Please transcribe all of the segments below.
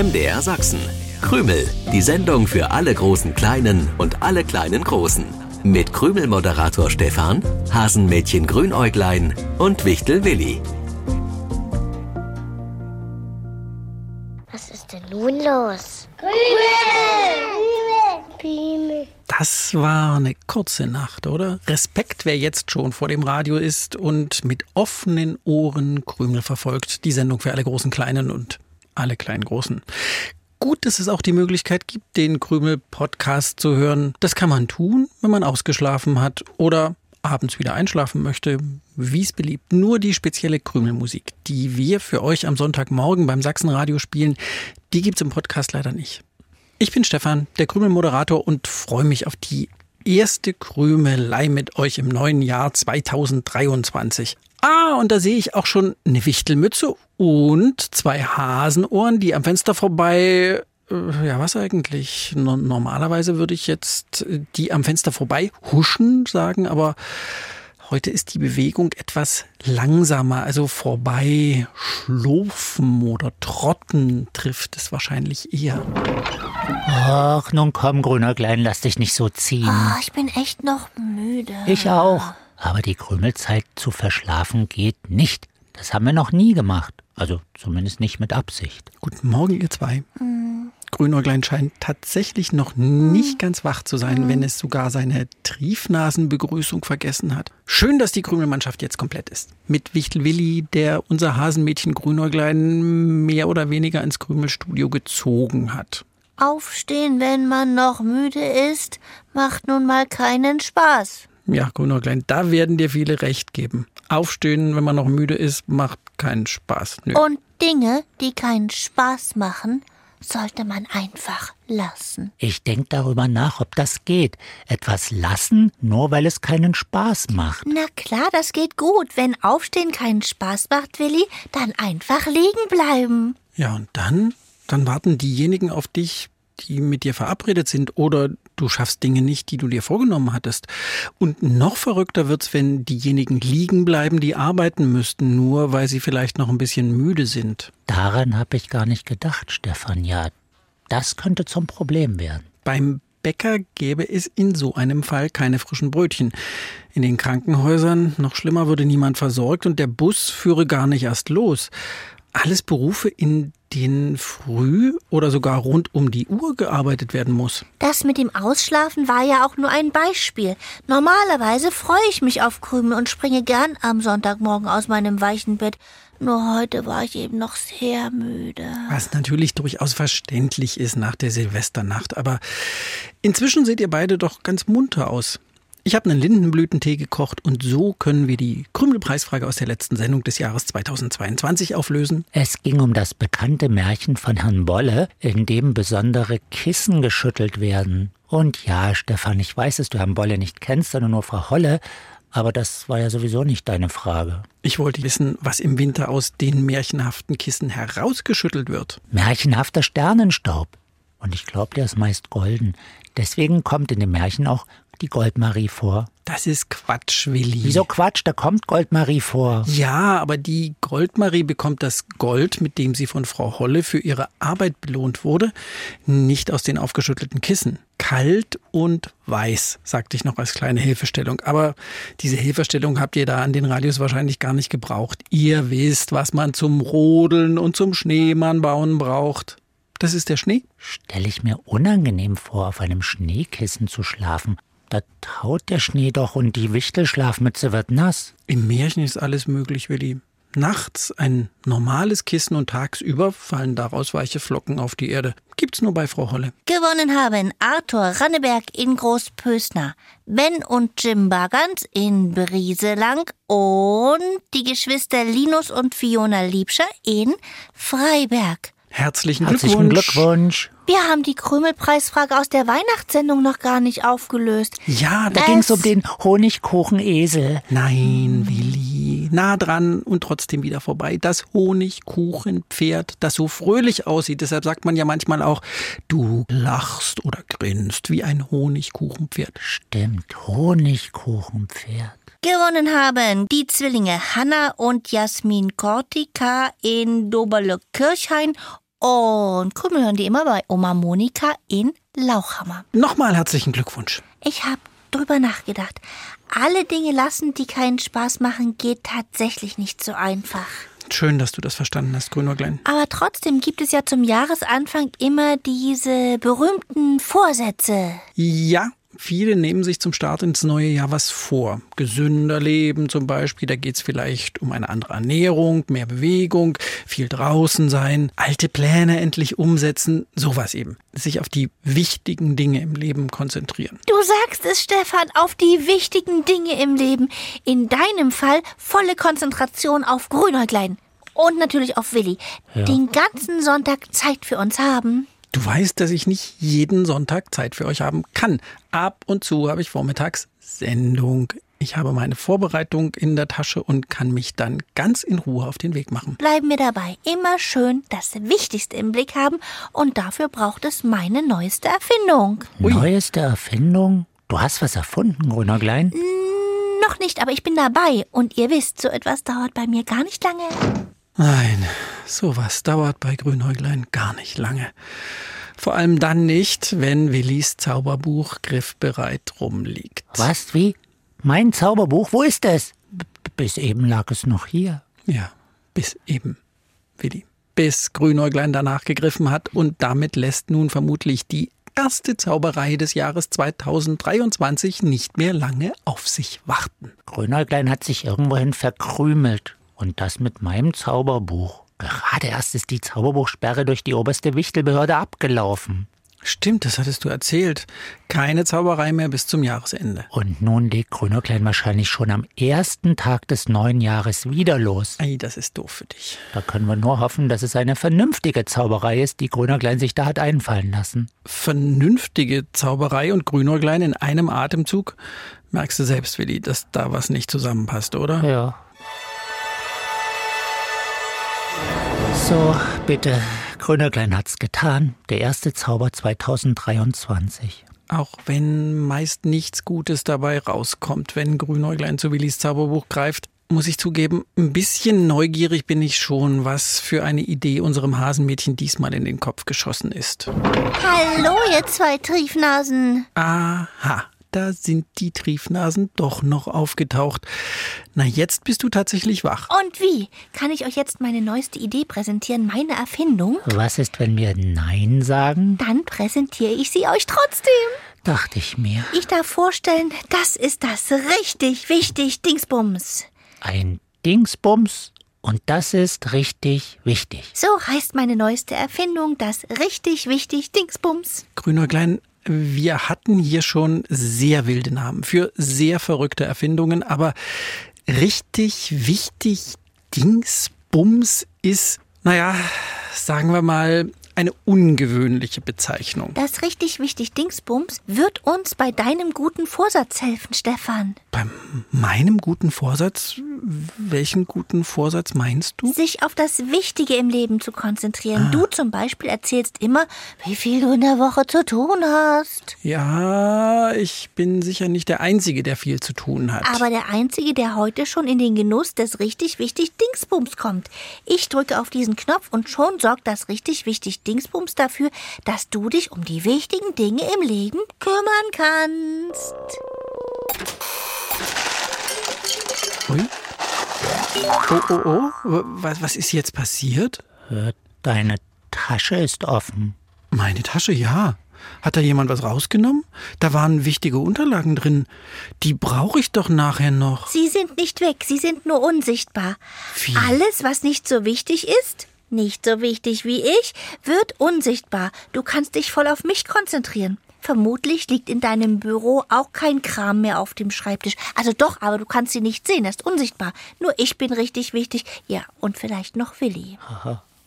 MDR Sachsen. Krümel, die Sendung für alle großen Kleinen und alle kleinen Großen. Mit Krümel-Moderator Stefan, Hasenmädchen Grünäuglein und Wichtel Willi. Was ist denn nun los? Krümel! Krümel! Das war eine kurze Nacht, oder? Respekt, wer jetzt schon vor dem Radio ist und mit offenen Ohren Krümel verfolgt. Die Sendung für alle großen Kleinen und alle kleinen Großen. Gut, dass es auch die Möglichkeit gibt, den Krümel-Podcast zu hören. Das kann man tun, wenn man ausgeschlafen hat oder abends wieder einschlafen möchte, wie es beliebt. Nur die spezielle Krümelmusik, die wir für euch am Sonntagmorgen beim Sachsenradio spielen, die gibt's im Podcast leider nicht. Ich bin Stefan, der Krümel-Moderator und freue mich auf die erste Krümelei mit euch im neuen Jahr 2023. Ah, und da sehe ich auch schon eine Wichtelmütze und zwei Hasenohren, die am Fenster vorbei äh, ja, was eigentlich? Normalerweise würde ich jetzt äh, die am Fenster vorbei huschen sagen, aber heute ist die Bewegung etwas langsamer, also vorbei schlurfen oder trotten trifft es wahrscheinlich eher. Ach, nun komm, grüner Klein, lass dich nicht so ziehen. Oh, ich bin echt noch müde. Ich auch. Aber die Krümelzeit zu verschlafen geht nicht. Das haben wir noch nie gemacht. Also zumindest nicht mit Absicht. Guten Morgen, ihr zwei. Mhm. Grünäuglein scheint tatsächlich noch nicht ganz wach zu sein, wenn es sogar seine Triefnasenbegrüßung vergessen hat. Schön, dass die Krümelmannschaft jetzt komplett ist. Mit Wichtel Willi, der unser Hasenmädchen Grünäuglein mehr oder weniger ins Krümelstudio gezogen hat. Aufstehen, wenn man noch müde ist, macht nun mal keinen Spaß. Ja, Grünäuglein, da werden dir viele recht geben. Aufstehen, wenn man noch müde ist, macht keinen Spaß. Nö. Und Dinge, die keinen Spaß machen, sollte man einfach lassen. Ich denke darüber nach, ob das geht. Etwas lassen, nur weil es keinen Spaß macht. Na klar, das geht gut. Wenn Aufstehen keinen Spaß macht, Willi, dann einfach liegen bleiben. Ja, und dann? Dann warten diejenigen auf dich, die mit dir verabredet sind oder du schaffst Dinge nicht, die du dir vorgenommen hattest. Und noch verrückter wird's, wenn diejenigen liegen bleiben, die arbeiten müssten, nur weil sie vielleicht noch ein bisschen müde sind. Daran habe ich gar nicht gedacht, Stefan. Ja, das könnte zum Problem werden. Beim Bäcker gäbe es in so einem Fall keine frischen Brötchen. In den Krankenhäusern, noch schlimmer, würde niemand versorgt und der Bus führe gar nicht erst los. Alles Berufe, in denen früh oder sogar rund um die Uhr gearbeitet werden muss. Das mit dem Ausschlafen war ja auch nur ein Beispiel. Normalerweise freue ich mich auf Krümel und springe gern am Sonntagmorgen aus meinem weichen Bett. Nur heute war ich eben noch sehr müde. Was natürlich durchaus verständlich ist nach der Silvesternacht. Aber inzwischen seht ihr beide doch ganz munter aus. Ich habe einen Lindenblütentee gekocht und so können wir die Krümelpreisfrage aus der letzten Sendung des Jahres 2022 auflösen. Es ging um das bekannte Märchen von Herrn Bolle, in dem besondere Kissen geschüttelt werden. Und ja, Stefan, ich weiß, dass du Herrn Bolle nicht kennst, sondern nur Frau Holle, aber das war ja sowieso nicht deine Frage. Ich wollte wissen, was im Winter aus den märchenhaften Kissen herausgeschüttelt wird. Märchenhafter Sternenstaub. Und ich glaube, der ist meist golden. Deswegen kommt in dem Märchen auch die Goldmarie vor. Das ist Quatsch, Willi. Wieso Quatsch? Da kommt Goldmarie vor. Ja, aber die Goldmarie bekommt das Gold, mit dem sie von Frau Holle für ihre Arbeit belohnt wurde, nicht aus den aufgeschüttelten Kissen. Kalt und weiß, sagte ich noch als kleine Hilfestellung. Aber diese Hilfestellung habt ihr da an den Radios wahrscheinlich gar nicht gebraucht. Ihr wisst, was man zum Rodeln und zum Schneemann bauen braucht. Das ist der Schnee? Stelle ich mir unangenehm vor, auf einem Schneekissen zu schlafen. Da taut der Schnee doch und die Wichtelschlafmütze wird nass. Im Märchen ist alles möglich, Willi. Nachts ein normales Kissen und tagsüber fallen daraus weiche Flocken auf die Erde. Gibt's nur bei Frau Holle. Gewonnen haben Arthur Ranneberg in Großpösner, Ben und Jim Bagans in Brieselang und die Geschwister Linus und Fiona Liebscher in Freiberg. Herzlichen, Herzlichen Glückwunsch. Wir haben die Krümelpreisfrage aus der Weihnachtssendung noch gar nicht aufgelöst. Ja, da ging es um den Honigkuchenesel. Nein, Willi. Nah dran und trotzdem wieder vorbei. Das Honigkuchenpferd, das so fröhlich aussieht. Deshalb sagt man ja manchmal auch, du lachst oder grinst wie ein Honigkuchenpferd. Stimmt, Honigkuchenpferd. Gewonnen haben die Zwillinge Hanna und Jasmin Kortika in Doberle-Kirchhain Und Krümel hören die immer bei Oma Monika in Lauchhammer. Nochmal herzlichen Glückwunsch. Ich habe drüber nachgedacht. Alle Dinge lassen, die keinen Spaß machen, geht tatsächlich nicht so einfach. Schön, dass du das verstanden hast, Grünäuglein. Aber trotzdem gibt es ja zum Jahresanfang immer diese berühmten Vorsätze. Ja, viele nehmen sich zum Start ins neue Jahr was vor. Gesünder leben zum Beispiel, da geht es vielleicht um eine andere Ernährung, mehr Bewegung, viel draußen sein, alte Pläne endlich umsetzen, sowas eben. Sich auf die wichtigen Dinge im Leben konzentrieren. Du sagst es, Stefan, auf die wichtigen Dinge im Leben. In deinem Fall volle Konzentration auf Grünäuglein. Und natürlich auf Willi. Ja. Den ganzen Sonntag Zeit für uns haben. Du weißt, dass ich nicht jeden Sonntag Zeit für euch haben kann. Ab und zu habe ich vormittags Sendung. Ich habe meine Vorbereitung in der Tasche und kann mich dann ganz in Ruhe auf den Weg machen. Bleiben wir dabei. Immer schön das Wichtigste im Blick haben. Und dafür braucht es meine neueste Erfindung. Ui. Neueste Erfindung? Du hast was erfunden, Grünäuglein? Noch nicht, aber ich bin dabei. Und ihr wisst, so etwas dauert bei mir gar nicht lange. Nein, sowas dauert bei Grünäuglein gar nicht lange. Vor allem dann nicht, wenn Willis Zauberbuch griffbereit rumliegt. Was, wie? Mein Zauberbuch, wo ist es? B bis eben lag es noch hier. Ja, bis eben, Willi. Bis Grünäuglein danach gegriffen hat und damit lässt nun vermutlich die erste Zauberei des Jahres 2023 nicht mehr lange auf sich warten. Grünäuglein hat sich irgendwohin verkrümelt. Und das mit meinem Zauberbuch. Gerade erst ist die Zauberbuchsperre durch die oberste Wichtelbehörde abgelaufen. Stimmt, das hattest du erzählt. Keine Zauberei mehr bis zum Jahresende. Und nun legt Grünäuglein wahrscheinlich schon am ersten Tag des neuen Jahres wieder los. Ei, das ist doof für dich. Da können wir nur hoffen, dass es eine vernünftige Zauberei ist, die Grünäuglein sich da hat einfallen lassen. Vernünftige Zauberei und Grünäuglein in einem Atemzug. Merkst du selbst, Willi, dass da was nicht zusammenpasst, oder? Ja. So, bitte. Grünäuglein hat's getan. Der erste Zauber 2023. Auch wenn meist nichts Gutes dabei rauskommt, wenn Grünäuglein zu Willis Zauberbuch greift, muss ich zugeben, ein bisschen neugierig bin ich schon, was für eine Idee unserem Hasenmädchen diesmal in den Kopf geschossen ist. Hallo, ihr zwei Triefnasen. Aha, da sind die Triefnasen doch noch aufgetaucht. Na, jetzt bist du tatsächlich wach. Und wie? Kann ich euch jetzt meine neueste Idee präsentieren, meine Erfindung? Was ist, wenn wir Nein sagen? Dann präsentiere ich sie euch trotzdem. Dachte ich mir. Ich darf vorstellen, das ist das richtig wichtig Dingsbums. Ein Dingsbums. Und das ist richtig wichtig. So heißt meine neueste Erfindung, das richtig wichtig Dingsbums. Grünäuglein, wir hatten hier schon sehr wilde Namen für sehr verrückte Erfindungen, aber richtig wichtig Dingsbums ist, naja, sagen wir mal, eine ungewöhnliche Bezeichnung. Das richtig wichtig Dingsbums wird uns bei deinem guten Vorsatz helfen, Stefan. Bei meinem guten Vorsatz, welchen guten Vorsatz meinst du? Sich auf das Wichtige im Leben zu konzentrieren. Du zum Beispiel erzählst immer, wie viel du in der Woche zu tun hast. Ja, ich bin sicher nicht der Einzige, der viel zu tun hat. Aber der Einzige, der heute schon in den Genuss des richtig wichtig Dingsbums kommt. Ich drücke auf diesen Knopf und schon sorgt das richtig wichtig Dingsbums dafür, dass du dich um die wichtigen Dinge im Leben kümmern kannst. Ui. Oh, oh, oh. Was, was ist jetzt passiert? Äh, Deine Tasche ist offen. Meine Tasche, ja. Hat da jemand was rausgenommen? Da waren wichtige Unterlagen drin. Die brauche ich doch nachher noch. Sie sind nicht weg, sie sind nur unsichtbar. Wie? Alles, was nicht so wichtig ist, nicht so wichtig wie ich, wird unsichtbar. Du kannst dich voll auf mich konzentrieren. Vermutlich liegt in deinem Büro auch kein Kram mehr auf dem Schreibtisch. Also doch, aber du kannst sie nicht sehen, er ist unsichtbar. Nur ich bin richtig wichtig. Ja, und vielleicht noch Willi.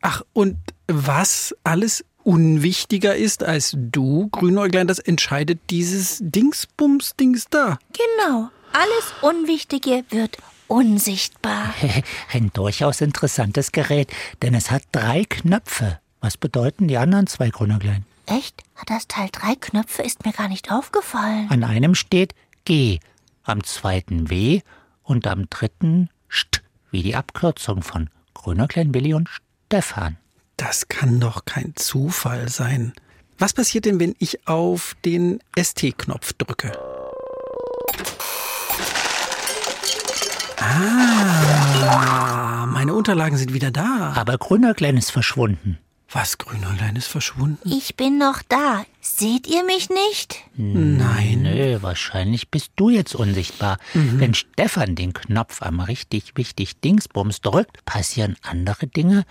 Ach, und was alles unwichtiger ist als du, Grünäuglein, das entscheidet dieses Dingsbums-Dings da. Genau. Alles Unwichtige wird unsichtbar. Ein durchaus interessantes Gerät, denn es hat drei Knöpfe. Was bedeuten die anderen zwei Grünäuglein? Echt? Hat das Teil drei Knöpfe? Ist mir gar nicht aufgefallen. An einem steht G, am zweiten W und am dritten St, wie die Abkürzung von Grünäuglein Willi und Stefan. Das Das kann doch kein Zufall sein. Was passiert denn, wenn ich auf den ST-Knopf drücke? Ah, meine Unterlagen sind wieder da. Aber Grünäuglein ist verschwunden. Was, Grünäuglein ist verschwunden? Ich bin noch da. Seht ihr mich nicht? Nein. Nö, wahrscheinlich bist du jetzt unsichtbar. Wenn Stefan den Knopf am richtig wichtig Dingsbums drückt, passieren andere Dinge,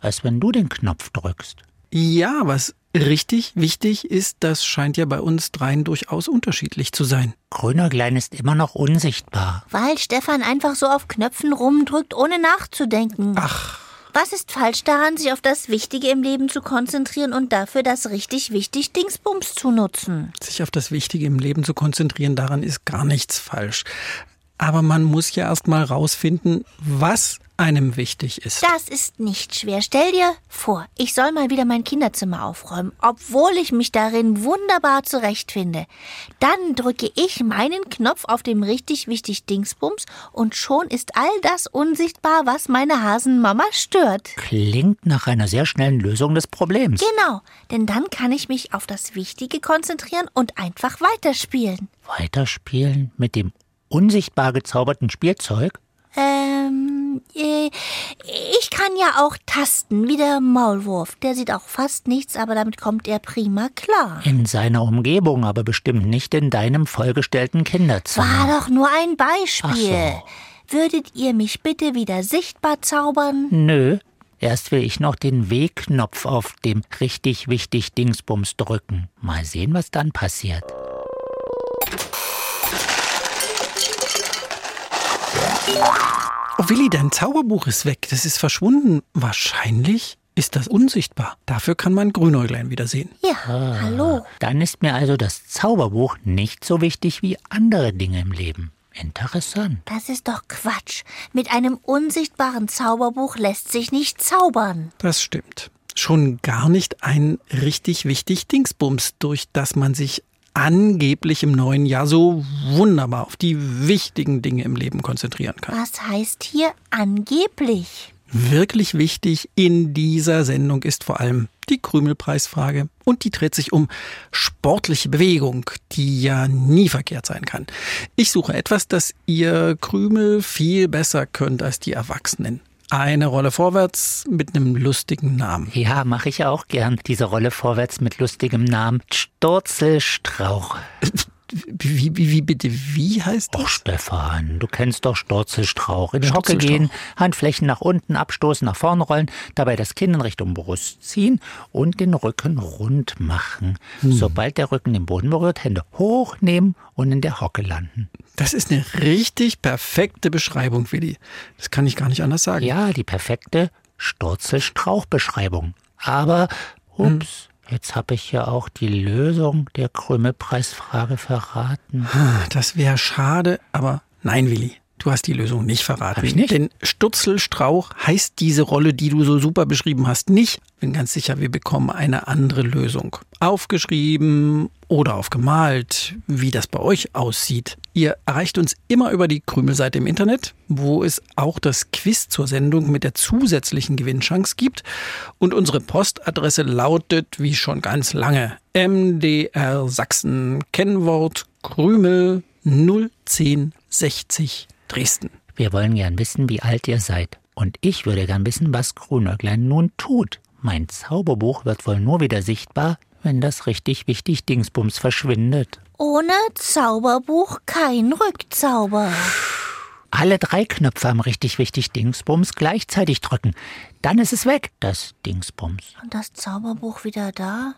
als wenn du den Knopf drückst. Ja, was richtig wichtig ist, das scheint ja bei uns dreien durchaus unterschiedlich zu sein. Grünäuglein ist immer noch unsichtbar. Weil Stefan einfach so auf Knöpfen rumdrückt, ohne nachzudenken. Ach, Was ist falsch daran, sich auf das Wichtige im Leben zu konzentrieren und dafür das richtig wichtig Dingsbums zu nutzen? sich auf das Wichtige im Leben zu konzentrieren, daran ist gar nichts falsch. Aber man muss ja erst mal rausfinden, was einem wichtig ist. Das ist nicht schwer. Stell dir vor, ich soll mal wieder mein Kinderzimmer aufräumen, obwohl ich mich darin wunderbar zurechtfinde. Dann drücke ich meinen Knopf auf dem richtig wichtig Dingsbums und schon ist all das unsichtbar, was meine Hasenmama stört. Klingt nach einer sehr schnellen Lösung des Problems. Genau, denn dann kann ich mich auf das Wichtige konzentrieren und einfach weiterspielen. Weiterspielen mit dem unsichtbar gezauberten Spielzeug? Ähm, äh, ich kann ja auch tasten, wie der Maulwurf. Der sieht auch fast nichts, aber damit kommt er prima klar. In seiner Umgebung, aber bestimmt nicht in deinem vollgestellten Kinderzimmer. War doch nur ein Beispiel. Ach Würdet ihr mich bitte wieder sichtbar zaubern? Nö. Erst will ich noch den W-Knopf auf dem richtig wichtig Dingsbums drücken. Mal sehen, was dann passiert. Oh Willi, dein Zauberbuch ist weg. Das ist verschwunden. Wahrscheinlich ist das unsichtbar. Dafür kann man Grünäuglein wieder sehen. Ja, hallo. Dann ist mir also das Zauberbuch nicht so wichtig wie andere Dinge im Leben. Interessant. Das ist doch Quatsch. Mit einem unsichtbaren Zauberbuch lässt sich nicht zaubern. Das stimmt. Schon gar nicht ein richtig wichtig Dingsbums, durch das man sich angeblich im neuen Jahr so wunderbar auf die wichtigen Dinge im Leben konzentrieren kann. Was heißt hier angeblich? Wirklich wichtig in dieser Sendung ist vor allem die Krümelpreisfrage und die dreht sich um sportliche Bewegung, die ja nie verkehrt sein kann. Ich suche etwas, das ihr Krümel viel besser könnt als die Erwachsenen. Eine Rolle vorwärts mit einem lustigen Namen. Ja, mache ich auch gern. Diese Rolle vorwärts mit lustigem Namen. Sturzelstrauch. Wie, wie, wie bitte, wie heißt Och, das? Stefan, du kennst doch Sturzelstrauch. In die Hocke gehen, Handflächen nach unten abstoßen, nach vorne rollen, dabei das Kinn in Richtung Brust ziehen und den Rücken rund machen. Sobald der Rücken den Boden berührt, Hände hochnehmen und in der Hocke landen. Das ist eine richtig perfekte Beschreibung, Willi. Das kann ich gar nicht anders sagen. Ja, die perfekte Sturzelstrauchbeschreibung. Aber, ups, jetzt habe ich ja auch die Lösung der Krümelpreisfrage verraten. Das wäre schade, aber nein, Willi. Du hast die Lösung nicht verraten. Hab ich nicht? Denn Sturzelstrauch heißt diese Rolle, die du so super beschrieben hast, nicht. Bin ganz sicher, wir bekommen eine andere Lösung. Aufgeschrieben oder aufgemalt, wie das bei euch aussieht. Ihr erreicht uns immer über die Krümelseite im Internet, wo es auch das Quiz zur Sendung mit der zusätzlichen Gewinnchance gibt. Und unsere Postadresse lautet, wie schon ganz lange, MDR Sachsen, Kennwort Krümel 01060 Dresden. Wir wollen gern wissen, wie alt ihr seid. Und ich würde gern wissen, was Grünäuglein nun tut. Mein Zauberbuch wird wohl nur wieder sichtbar, wenn das richtig wichtig Dingsbums verschwindet. Ohne Zauberbuch kein Rückzauber. Alle drei Knöpfe am richtig wichtig Dingsbums gleichzeitig drücken. Dann ist es weg, das Dingsbums. Und das Zauberbuch wieder da?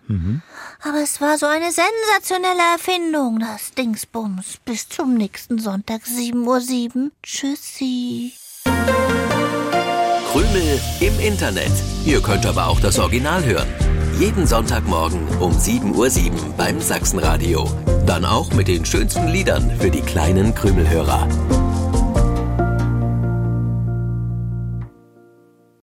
Aber es war so eine sensationelle Erfindung, das Dingsbums. Bis zum nächsten Sonntag, 7.07 Uhr. Tschüssi. Krümel im Internet. Ihr könnt aber auch das Original hören. Jeden Sonntagmorgen um 7.07 Uhr beim Sachsenradio. Dann auch mit den schönsten Liedern für die kleinen Krümelhörer.